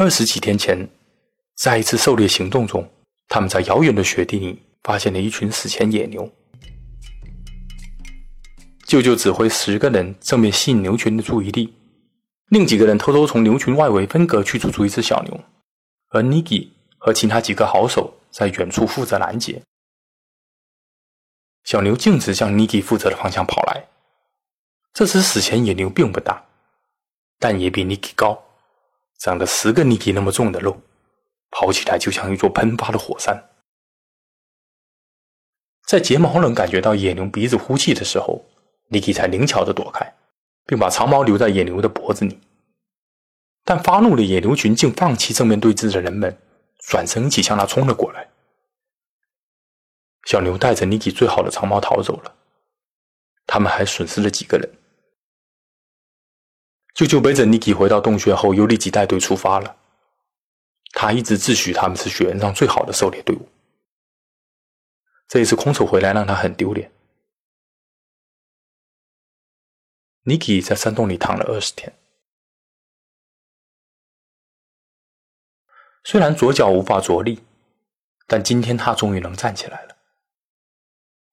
二十几天前，在一次狩猎行动中，他们在遥远的雪地里发现了一群史前野牛。舅舅指挥十个人正面吸引牛群的注意力，另几个人偷偷从牛群外围分隔去捉住一只小牛，而尼基和其他几个好手在远处负责拦截。小牛径直向尼基负责的方向跑来。这只史前野牛并不大，但也比尼基高。长着十个尼基那么重的肉，跑起来就像一座喷发的火山。在睫毛人感觉到野牛鼻子呼气的时候，尼基才灵巧的躲开，并把长矛留在野牛的脖子里。但发怒的野牛群竟放弃正面对峙的人们，转身一起向他冲了过来。小牛带着尼基最好的长矛逃走了，他们还损失了几个人。舅舅背着尼基回到洞穴后，又立即带队出发了。他一直自诩他们是雪原上最好的狩猎队伍。这一次空手回来，让他很丢脸。尼基在山洞里躺了二十天，虽然左脚无法着力，但今天他终于能站起来了。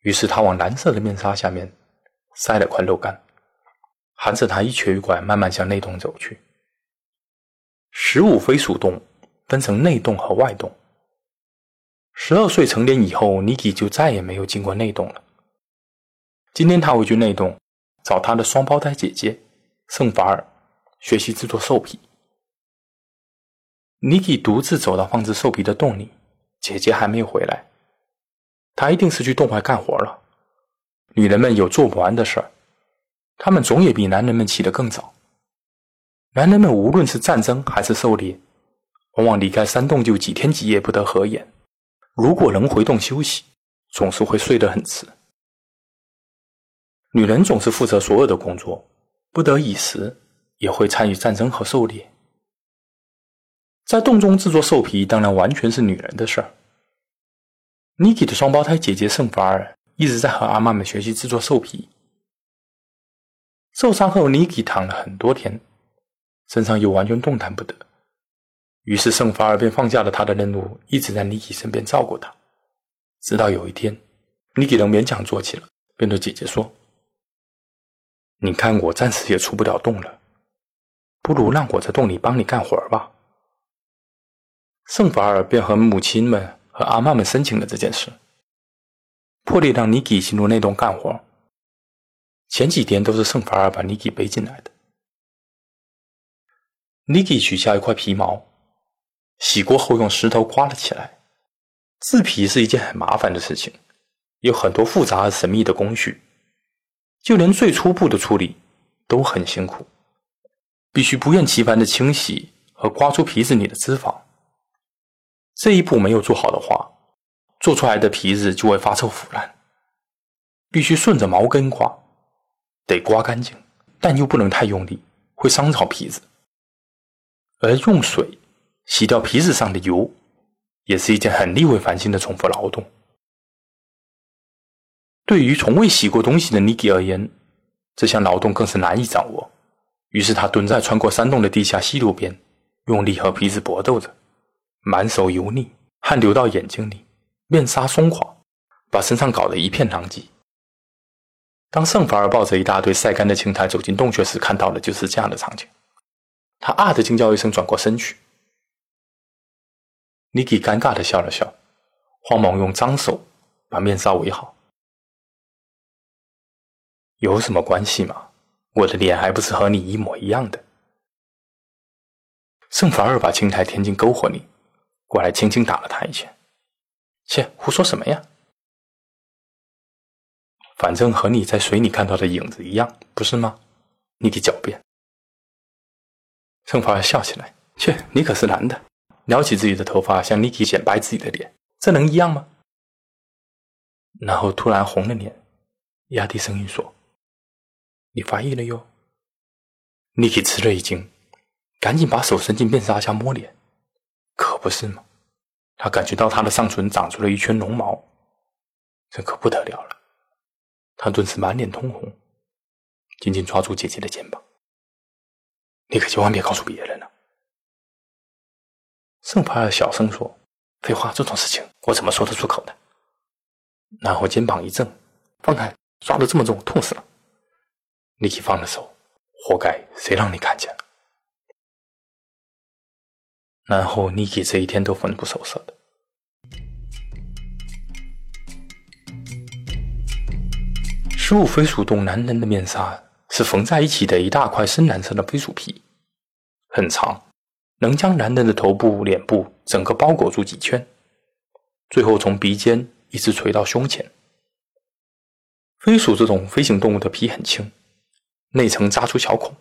于是他往蓝色的面纱下面塞了块肉干。含着他一瘸一拐，慢慢向内洞走去。十五飞鼠洞分成内洞和外洞。十二岁成年以后，尼基就再也没有进过内洞了。今天他回去内洞，找他的双胞胎姐姐圣法尔学习制作兽皮。尼基独自走到放置兽皮的洞里，姐姐还没有回来，他一定是去洞外干活了。女人们有做不完的事儿。他们总也比男人们起得更早。男人们无论是战争还是狩猎，往往离开山洞就几天几夜不得合眼。如果能回洞休息，总是会睡得很迟。女人总是负责所有的工作，不得已时也会参与战争和狩猎。在洞中制作兽皮，当然完全是女人的事儿。尼基的双胞胎姐姐圣法尔一直在和阿妈们学习制作兽皮。受伤后，尼基躺了很多天，身上又完全动弹不得。于是圣法尔便放下了他的任务，一直在尼基身边照顾他。直到有一天，尼基能勉强坐起了，便对姐姐说：“你看我暂时也出不了洞了，不如让我在洞里帮你干活吧。”圣法尔便和母亲们和阿妈们申请了这件事，破例让尼基进入那洞干活。前几天都是圣法尔把尼基背进来的。尼基取下一块皮毛，洗过后用石头刮了起来。制皮是一件很麻烦的事情，有很多复杂而神秘的工序，就连最初步的处理都很辛苦，必须不厌其烦的清洗和刮出皮子里的脂肪。这一步没有做好的话，做出来的皮子就会发臭腐烂。必须顺着毛根刮。得刮干净，但又不能太用力，会伤着皮子。而用水洗掉皮子上的油，也是一件很力为烦心的重复劳动。对于从未洗过东西的尼基而言，这项劳动更是难以掌握。于是他蹲在穿过山洞的地下溪流边，用力和皮子搏斗着，满手油腻，汗流到眼睛里，面纱松垮，把身上搞得一片狼藉。当圣法尔抱着一大堆晒干的青苔走进洞穴时，看到的就是这样的场景。他啊的惊叫一声，转过身去。尼基尴尬的笑了笑，慌忙用脏手把面纱围好。有什么关系吗？我的脸还不是和你一模一样的。圣法尔把青苔填进篝火里，过来轻轻打了他一拳。切，胡说什么呀？反正和你在水里看到的影子一样，不是吗？尼基狡辩。圣法尔笑起来：“切，你可是男的，撩起自己的头发向尼基显摆自己的脸，这能一样吗？”然后突然红了脸，压低声音说：“你发育了哟。”尼基吃了一惊，赶紧把手伸进面纱下摸脸，可不是吗？他感觉到他的上唇长出了一圈绒毛，这可不得了了。他顿时满脸通红，紧紧抓住姐姐的肩膀：“你可千万别告诉别人了。”圣帕尔小声说：“废话，这种事情我怎么说得出口的？”然后肩膀一震：“放开，抓得这么重，痛死了！”尼基放了手：“活该，谁让你看见了？”然后尼基这一天都魂不守舍的。十五飞鼠洞男人的面纱是缝在一起的一大块深蓝色的飞鼠皮，很长。能将男人的头部、脸部整个包裹住几圈，最后从鼻尖一直垂到胸前。飞鼠这种飞行动物的皮很轻，内层扎出小孔，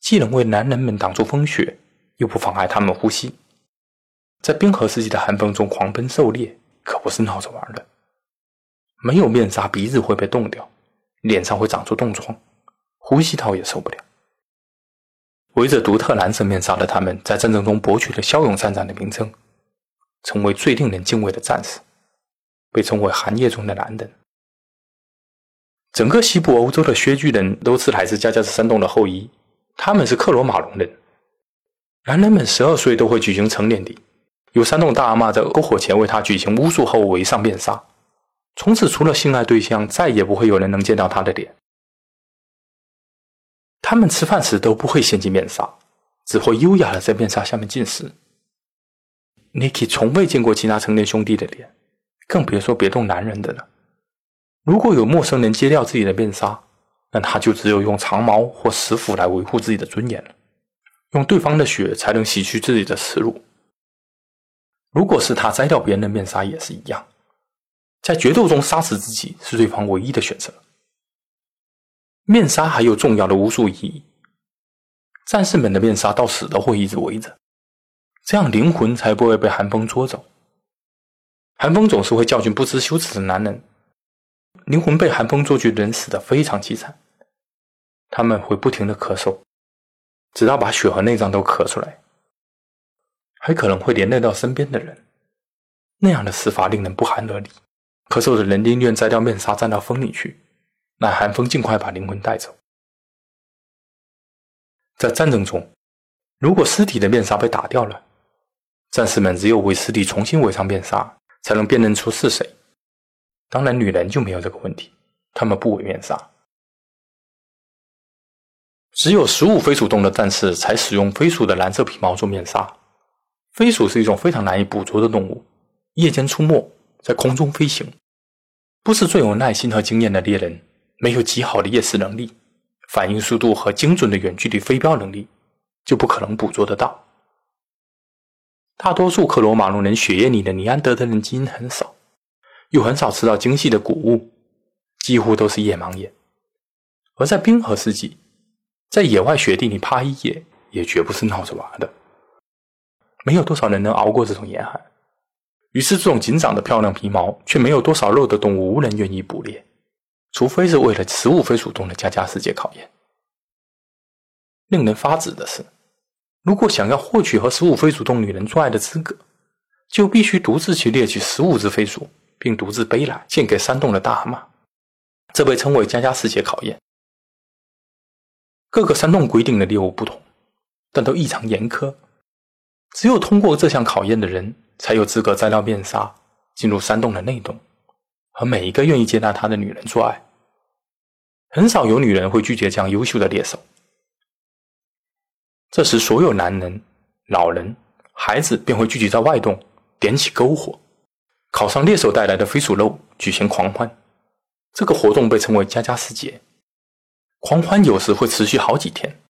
既能为男人们挡住风雪，又不妨碍他们呼吸。在冰河世纪的寒风中狂奔狩猎，可不是闹着玩的。没有面纱，鼻子会被冻掉，脸上会长出冻疮，呼吸道也受不了。围着独特蓝色面纱的他们，在战争中博取了骁勇善战的名称，成为最令人敬畏的战士，被称为寒夜中的男人。整个西部欧洲的薛巨人都是来自加加斯山洞的后裔，他们是克罗马龙人。男人们十二岁都会举行成年礼，有山洞大阿妈在篝火前为他举行巫术后围上面纱，从此除了性爱对象，再也不会有人能见到他的脸。他们吃饭时都不会掀起面纱，只会优雅的在面纱下面进食。Niki 从未见过其他成年兄弟的脸，更别说别动男人的了。如果有陌生人揭掉自己的面纱，那他就只有用长矛或石斧来维护自己的尊严了，用对方的血才能洗去自己的耻辱。如果是他摘掉别人的面纱，也是一样，在决斗中杀死自己是对方唯一的选择。面纱还有重要的巫术意义，战士们的面纱到死都会一直围着，这样灵魂才不会被寒风捉走。寒风总是会教训不知羞耻的男人，灵魂被寒风捉去人死的非常凄惨，他们会不停的咳嗽，直到把血和内脏都咳出来，还可能会连累到身边的人，那样的死法令人不寒而栗。咳嗽的人宁愿摘掉面纱，站到风里去。让寒风尽快把灵魂带走。在战争中，如果尸体的面纱被打掉了，战士们只有为尸体重新围上面纱，才能辨认出是谁。当然，女人就没有这个问题，她们不围面纱。只有十五飞鼠洞的战士才使用飞鼠的蓝色皮毛做面纱。飞鼠是一种非常难以捕捉的动物，夜间出没，在空中飞行，不是最有耐心和经验的猎人。没有极好的夜视能力、反应速度和精准的远距离飞镖能力，就不可能捕捉得到。大多数克罗马龙人血液里的尼安德特人基因很少，又很少吃到精细的谷物，几乎都是夜盲眼。而在冰河世纪，在野外雪地里趴一夜也绝不是闹着玩的。没有多少人能熬过这种严寒，于是这种紧长的漂亮皮毛却没有多少肉的动物，无人愿意捕猎。除非是为了十五飞鼠洞的加加世界考验。令人发指的是，如果想要获取和十五飞鼠洞女人做爱的资格，就必须独自去猎取十五只飞鼠，并独自背来献给山洞的大蛤蟆。这被称为加加世界考验。各个山洞规定的猎物不同，但都异常严苛。只有通过这项考验的人，才有资格摘掉面纱，进入山洞的内洞，和每一个愿意接纳他的女人做爱。很少有女人会拒绝这样优秀的猎手。这时，所有男人、老人、孩子便会聚集在外洞，点起篝火，烤上猎手带来的飞鼠肉，举行狂欢。这个活动被称为“加加斯节”。狂欢有时会持续好几天，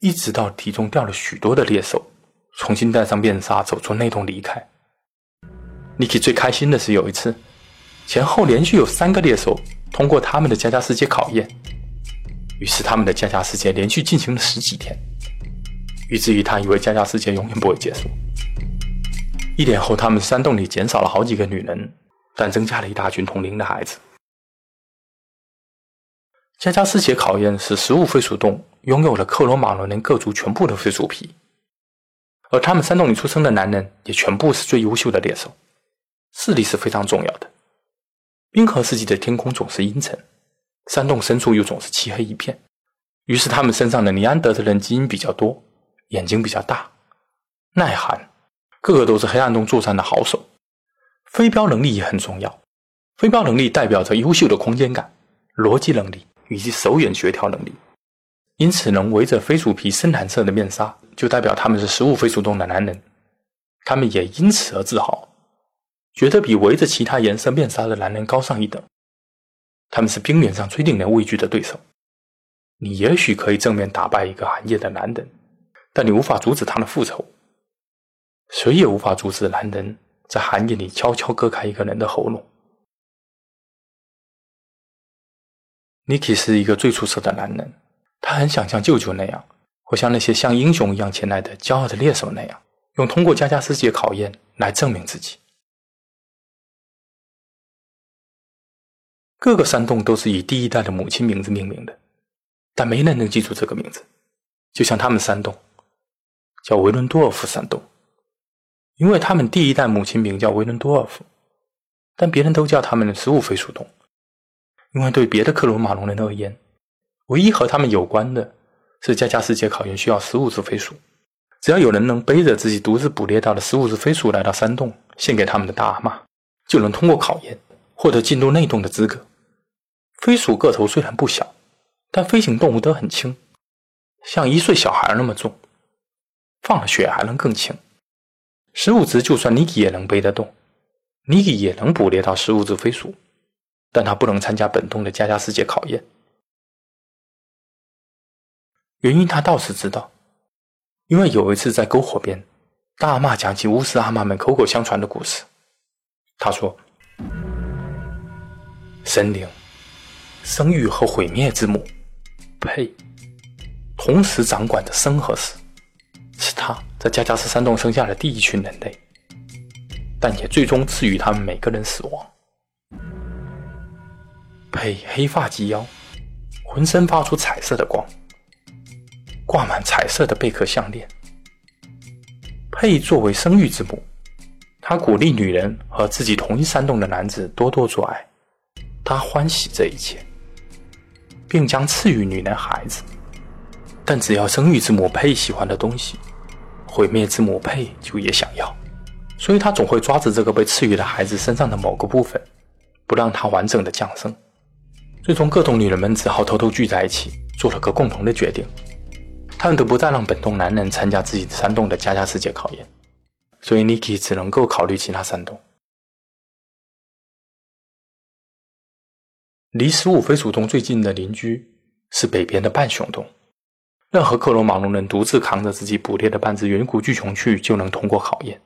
一直到体重掉了许多的猎手重新戴上面纱走出内洞离开。Niki 最开心的是有一次，前后连续有三个猎手通过他们的加加斯节考验。于是，他们的加加世界连续进行了十几天，以至于他以为加加世界永远不会结束。一年后，他们山洞里减少了好几个女人，但增加了一大群同龄的孩子。加加斯节考验是食物飞鼠洞拥有了克罗马伦人各族全部的飞鼠皮，而他们山洞里出生的男人也全部是最优秀的猎手，视力是非常重要的。冰河世纪的天空总是阴沉。山洞深处又总是漆黑一片，于是他们身上的尼安德特人基因比较多，眼睛比较大，耐寒，个个都是黑暗中作战的好手。飞镖能力也很重要，飞镖能力代表着优秀的空间感、逻辑能力以及手眼协调能力。因此，能围着飞鼠皮深蓝色的面纱，就代表他们是食物飞鼠洞的男人。他们也因此而自豪，觉得比围着其他颜色面纱的男人高上一等。他们是冰原上最令人畏惧的对手。你也许可以正面打败一个寒夜的男人，但你无法阻止他的复仇。谁也无法阻止男人在寒夜里悄悄割开一个人的喉咙。Niki 是一个最出色的男人。他很想像舅舅那样，或像那些像英雄一样前来的骄傲的猎手那样，用通过加加斯界考验来证明自己。各个山洞都是以第一代的母亲名字命名的，但没人能记住这个名字。就像他们山洞，叫维伦多尔夫山洞，因为他们第一代母亲名叫维伦多尔夫，但别人都叫他们的食物飞鼠洞，因为对别的克罗马龙人而言。唯一和他们有关的是，加加世界考验需要十五只飞鼠。只要有人能背着自己独自捕猎到的十五只飞鼠来到山洞，献给他们的大阿妈，就能通过考验，获得进入内洞的资格。飞鼠个头虽然不小，但飞行动物都很轻，像一岁小孩那么重，放了血还能更轻。十五只就算尼基也能背得动，尼基也能捕猎到十五只飞鼠，但他不能参加本洞的加加世界考验。原因他倒是知道，因为有一次在篝火边，大阿妈讲起巫师阿妈们口口相传的故事。他说：“神灵、生育和毁灭之母佩，同时掌管着生和死，是他在加加斯山洞生下的第一群人类，但也最终赐予他们每个人死亡。佩黑发及腰，浑身发出彩色的光。”挂满彩色的贝壳项链。佩作为生育之母，她鼓励女人和自己同一山洞的男子多多做爱，他欢喜这一切，并将赐予女人孩子。但只要生育之母配喜欢的东西，毁灭之母配就也想要，所以她总会抓着这个被赐予的孩子身上的某个部分，不让他完整的降生。最终，各种女人们只好偷偷聚在一起，做了个共同的决定。他们都不再让本洞男人参加自己山洞的家家世界考验，所以 Niki 只能够考虑其他山洞。离十五飞鼠洞最近的邻居是北边的半熊洞，任何克罗马龙人独自扛着自己捕猎的半只远古巨熊去就能通过考验，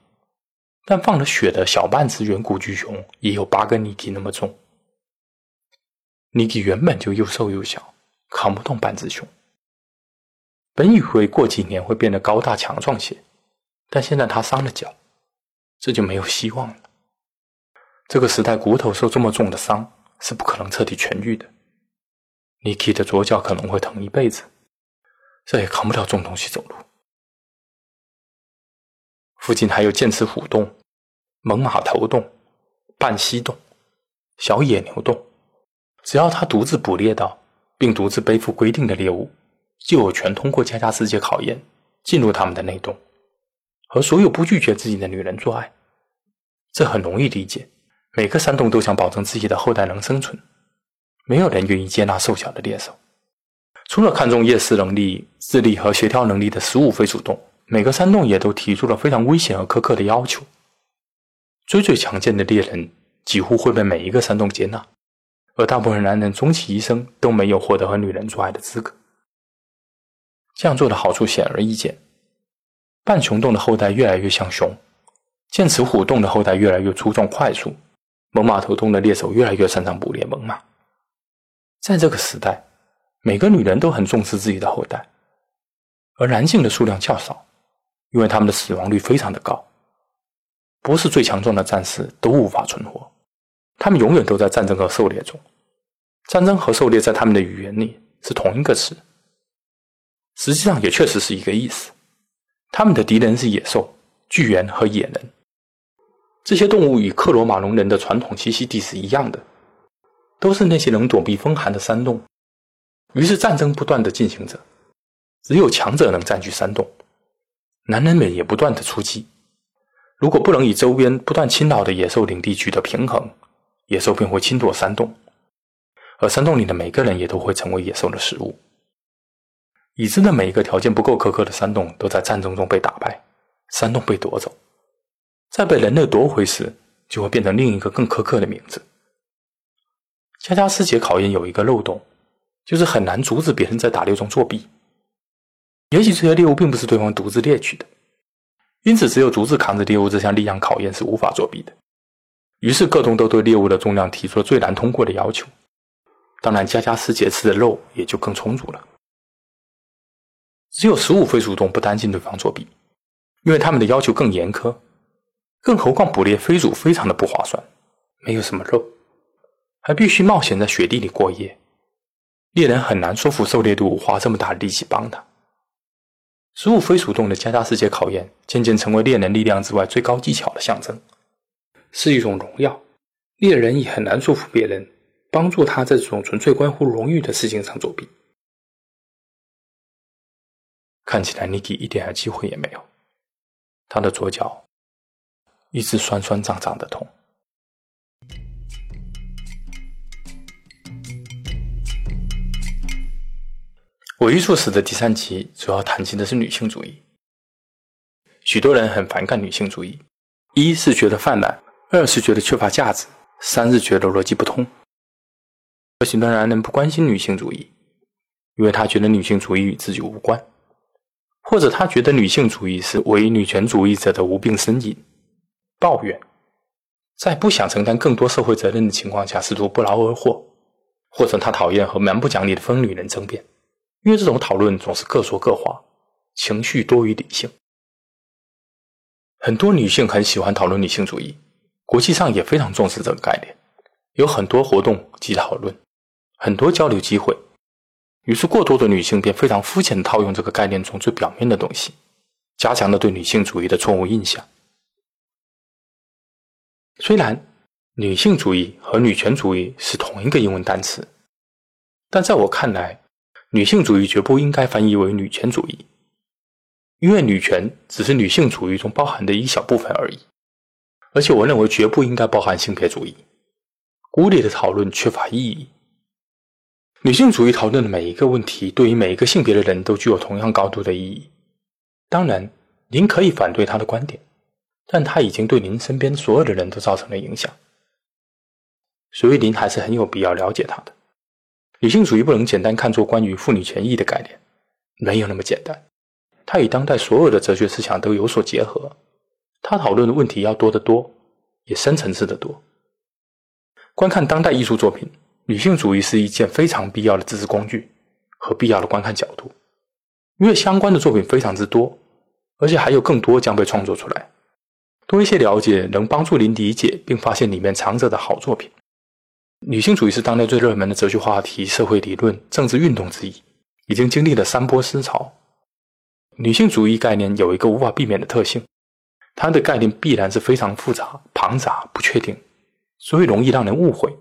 但放了血的小半只远古巨熊也有八个 Niki 那么重。Niki 原本就又瘦又小，扛不动半只熊。本以为过几年会变得高大强壮些，但现在他伤了脚，这就没有希望了。这个时代，骨头受这么重的伤是不可能彻底痊愈的。Niki 的左脚可能会疼一辈子，再也扛不了重东西走路。附近还有剑齿虎洞、猛犸头洞、半溪洞、小野牛洞，只要他独自捕猎到并独自背负规定的猎物。就有权通过加加世界考验，进入他们的内洞，和所有不拒绝自己的女人做爱。这很容易理解。每个山洞都想保证自己的后代能生存，没有人愿意接纳瘦小的猎手。除了看重夜视能力、智力和协调能力的十五飞鼠洞，每个山洞也都提出了非常危险而苛刻的要求。最最强健的猎人几乎会被每一个山洞接纳，而大部分男人终其一生都没有获得和女人做爱的资格。这样做的好处显而易见：半熊洞的后代越来越像熊，剑齿虎洞的后代越来越粗壮快速，猛犸头洞的猎手越来越擅长捕猎猛犸。在这个时代，每个女人都很重视自己的后代，而男性的数量较少，因为他们的死亡率非常的高。不是最强壮的战士都无法存活，他们永远都在战争和狩猎中。战争和狩猎在他们的语言里是同一个词。实际上也确实是一个意思。他们的敌人是野兽、巨猿和野人。这些动物与克罗马龙人的传统栖息地是一样的，都是那些能躲避风寒的山洞。于是战争不断的进行着，只有强者能占据山洞。男人们也不断的出击。如果不能与周边不断侵扰的野兽领地取得平衡，野兽便会侵夺山洞，而山洞里的每个人也都会成为野兽的食物。已知的每一个条件不够苛刻的山洞都在战争中被打败，山洞被夺走，在被人类夺回时，就会变成另一个更苛刻的名字。加加斯杰考验有一个漏洞，就是很难阻止别人在打猎中作弊。也许这些猎物并不是对方独自猎取的，因此只有独自扛着猎物这项力量考验是无法作弊的。于是各洞都对猎物的重量提出了最难通过的要求，当然加加斯杰吃的肉也就更充足了。只有十五飞鼠动不担心对方作弊，因为他们的要求更严苛。更何况捕猎飞鼠非常的不划算，没有什么肉，还必须冒险在雪地里过夜，猎人很难说服狩猎队花这么大的力气帮他。十五飞鼠洞的加大世界考验渐渐成为猎人力量之外最高技巧的象征，是一种荣耀。猎人也很难说服别人帮助他在这种纯粹关乎荣誉的事情上作弊。看起来 Niki 一点机会也没有，他的左脚一直酸酸胀胀的痛。伪艺术史的第三集主要谈及的是女性主义。许多人很反感女性主义，一是觉得泛滥，二是觉得缺乏价值，三是觉得逻辑不通。有许多男人不关心女性主义，因为他觉得女性主义与自己无关。或者他觉得女性主义是伪女权主义者的无病呻吟、抱怨，在不想承担更多社会责任的情况下试图不劳而获；或者他讨厌和蛮不讲理的疯女人争辩，因为这种讨论总是各说各话，情绪多于理性。很多女性很喜欢讨论女性主义，国际上也非常重视这个概念，有很多活动及讨论，很多交流机会。于是，过多的女性便非常肤浅的套用这个概念中最表面的东西，加强了对女性主义的错误印象。虽然女性主义和女权主义是同一个英文单词，但在我看来，女性主义绝不应该翻译为女权主义，因为女权只是女性主义中包含的一小部分而已。而且，我认为绝不应该包含性别主义，孤立的讨论缺乏意义。女性主义讨论的每一个问题，对于每一个性别的人都具有同样高度的意义。当然，您可以反对他的观点，但他已经对您身边所有的人都造成了影响，所以您还是很有必要了解他的。女性主义不能简单看作关于妇女权益的概念，没有那么简单。它与当代所有的哲学思想都有所结合，它讨论的问题要多得多，也深层次的多。观看当代艺术作品。女性主义是一件非常必要的知识工具和必要的观看角度，因为相关的作品非常之多，而且还有更多将被创作出来。多一些了解能帮助您理解并发现里面藏着的好作品。女性主义是当代最热门的哲学话题、社会理论、政治运动之一，已经经历了三波思潮。女性主义概念有一个无法避免的特性，它的概念必然是非常复杂、庞杂、不确定，所以容易让人误会。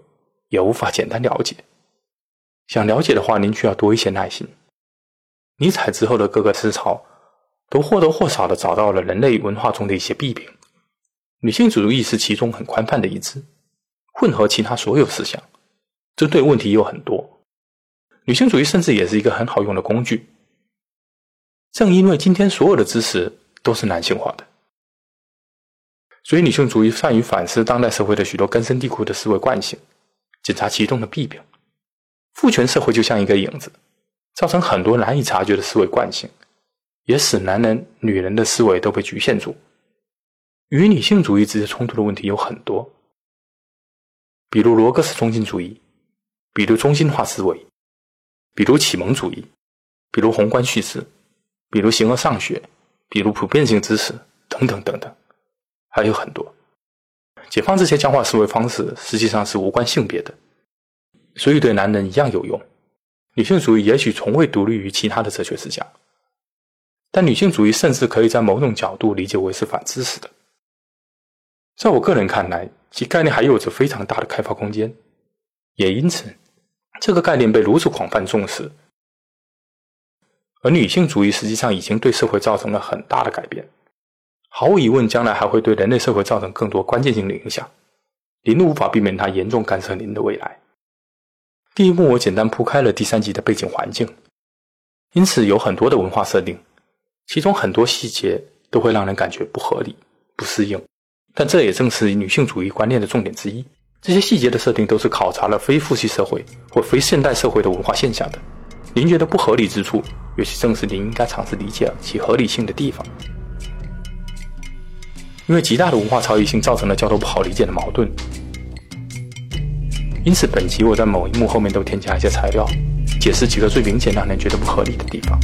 也无法简单了解。想了解的话，您需要多一些耐心。尼采之后的各个思潮，都或多或少的找到了人类文化中的一些弊病。女性主义是其中很宽泛的一支，混合其他所有思想，针对问题有很多。女性主义甚至也是一个很好用的工具。正因为今天所有的知识都是男性化的，所以女性主义善于反思当代社会的许多根深蒂固的思维惯性。检查其中的弊病，父权社会就像一个影子，造成很多难以察觉的思维惯性，也使男人、女人的思维都被局限住。与女性主义直接冲突的问题有很多，比如罗格斯中心主义，比如中心化思维，比如启蒙主义，比如宏观叙事，比如形而上学，比如普遍性知识等等等等，还有很多。解放这些僵化思维方式，实际上是无关性别的，所以对男人一样有用。女性主义也许从未独立于其他的哲学思想，但女性主义甚至可以在某种角度理解为是反知识的。在我个人看来，其概念还有着非常大的开发空间，也因此，这个概念被如此广泛重视。而女性主义实际上已经对社会造成了很大的改变。毫无疑问，将来还会对人类社会造成更多关键性的影响。您无法避免它严重干涉您的未来。第一幕我简单铺开了第三集的背景环境，因此有很多的文化设定，其中很多细节都会让人感觉不合理、不适应。但这也正是女性主义观念的重点之一。这些细节的设定都是考察了非父系社会或非现代社会的文化现象的。您觉得不合理之处，也许正是您应该尝试理解其合理性的地方。因为极大的文化差异性造成了较多不好理解的矛盾，因此本集我在某一幕后面都添加一些材料，解释几个最明显让人觉得不合理的地方。